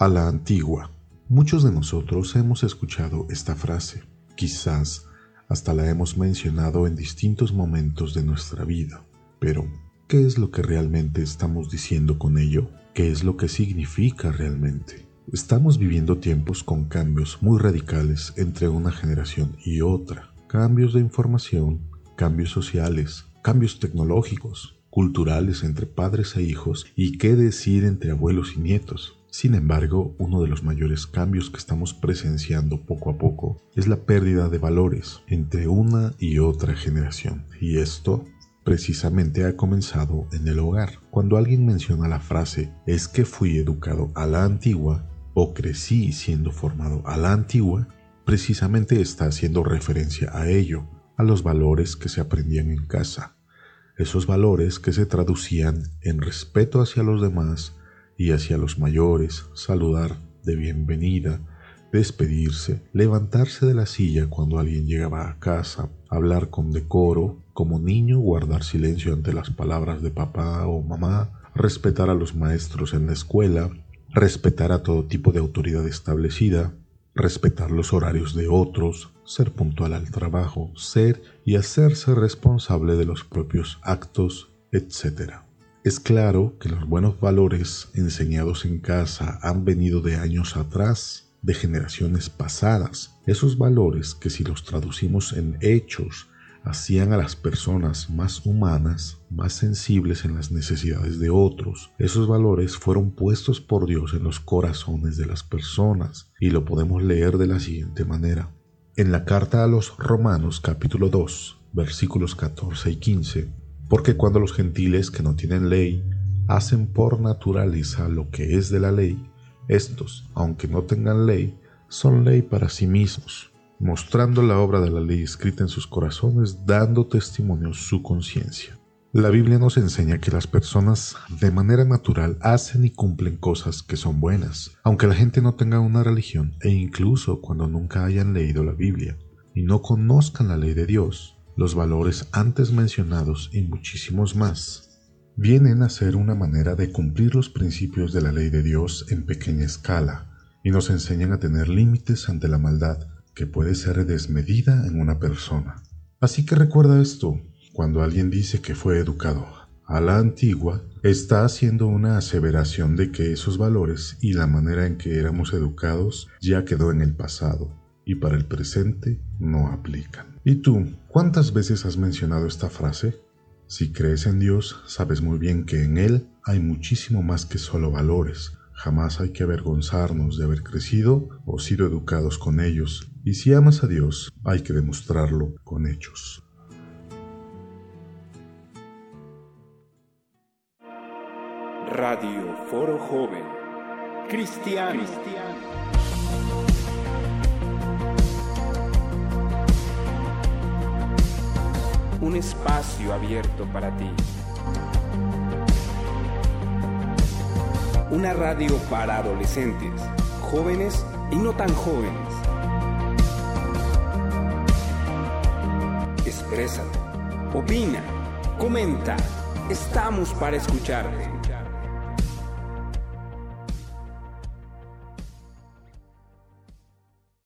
A la antigua. Muchos de nosotros hemos escuchado esta frase. Quizás hasta la hemos mencionado en distintos momentos de nuestra vida. Pero, ¿qué es lo que realmente estamos diciendo con ello? ¿Qué es lo que significa realmente? Estamos viviendo tiempos con cambios muy radicales entre una generación y otra. Cambios de información, cambios sociales, cambios tecnológicos, culturales entre padres e hijos y qué decir entre abuelos y nietos. Sin embargo, uno de los mayores cambios que estamos presenciando poco a poco es la pérdida de valores entre una y otra generación. Y esto precisamente ha comenzado en el hogar. Cuando alguien menciona la frase es que fui educado a la antigua o crecí siendo formado a la antigua, precisamente está haciendo referencia a ello, a los valores que se aprendían en casa, esos valores que se traducían en respeto hacia los demás, y hacia los mayores, saludar de bienvenida, despedirse, levantarse de la silla cuando alguien llegaba a casa, hablar con decoro, como niño guardar silencio ante las palabras de papá o mamá, respetar a los maestros en la escuela, respetar a todo tipo de autoridad establecida, respetar los horarios de otros, ser puntual al trabajo, ser y hacerse responsable de los propios actos, etc. Es claro que los buenos valores enseñados en casa han venido de años atrás, de generaciones pasadas. Esos valores que si los traducimos en hechos, hacían a las personas más humanas, más sensibles en las necesidades de otros. Esos valores fueron puestos por Dios en los corazones de las personas y lo podemos leer de la siguiente manera. En la carta a los Romanos capítulo 2, versículos 14 y 15, porque cuando los gentiles que no tienen ley hacen por naturaleza lo que es de la ley, estos, aunque no tengan ley, son ley para sí mismos, mostrando la obra de la ley escrita en sus corazones, dando testimonio su conciencia. La Biblia nos enseña que las personas de manera natural hacen y cumplen cosas que son buenas, aunque la gente no tenga una religión e incluso cuando nunca hayan leído la Biblia y no conozcan la ley de Dios, los valores antes mencionados y muchísimos más vienen a ser una manera de cumplir los principios de la ley de Dios en pequeña escala y nos enseñan a tener límites ante la maldad que puede ser desmedida en una persona. Así que recuerda esto, cuando alguien dice que fue educado a la antigua, está haciendo una aseveración de que esos valores y la manera en que éramos educados ya quedó en el pasado y para el presente no aplican. ¿Y tú, cuántas veces has mencionado esta frase? Si crees en Dios, sabes muy bien que en Él hay muchísimo más que solo valores. Jamás hay que avergonzarnos de haber crecido o sido educados con ellos. Y si amas a Dios, hay que demostrarlo con hechos. Radio Foro Joven Cristiano. Un espacio abierto para ti. Una radio para adolescentes, jóvenes y no tan jóvenes. Exprésate, opina, comenta. Estamos para escucharte.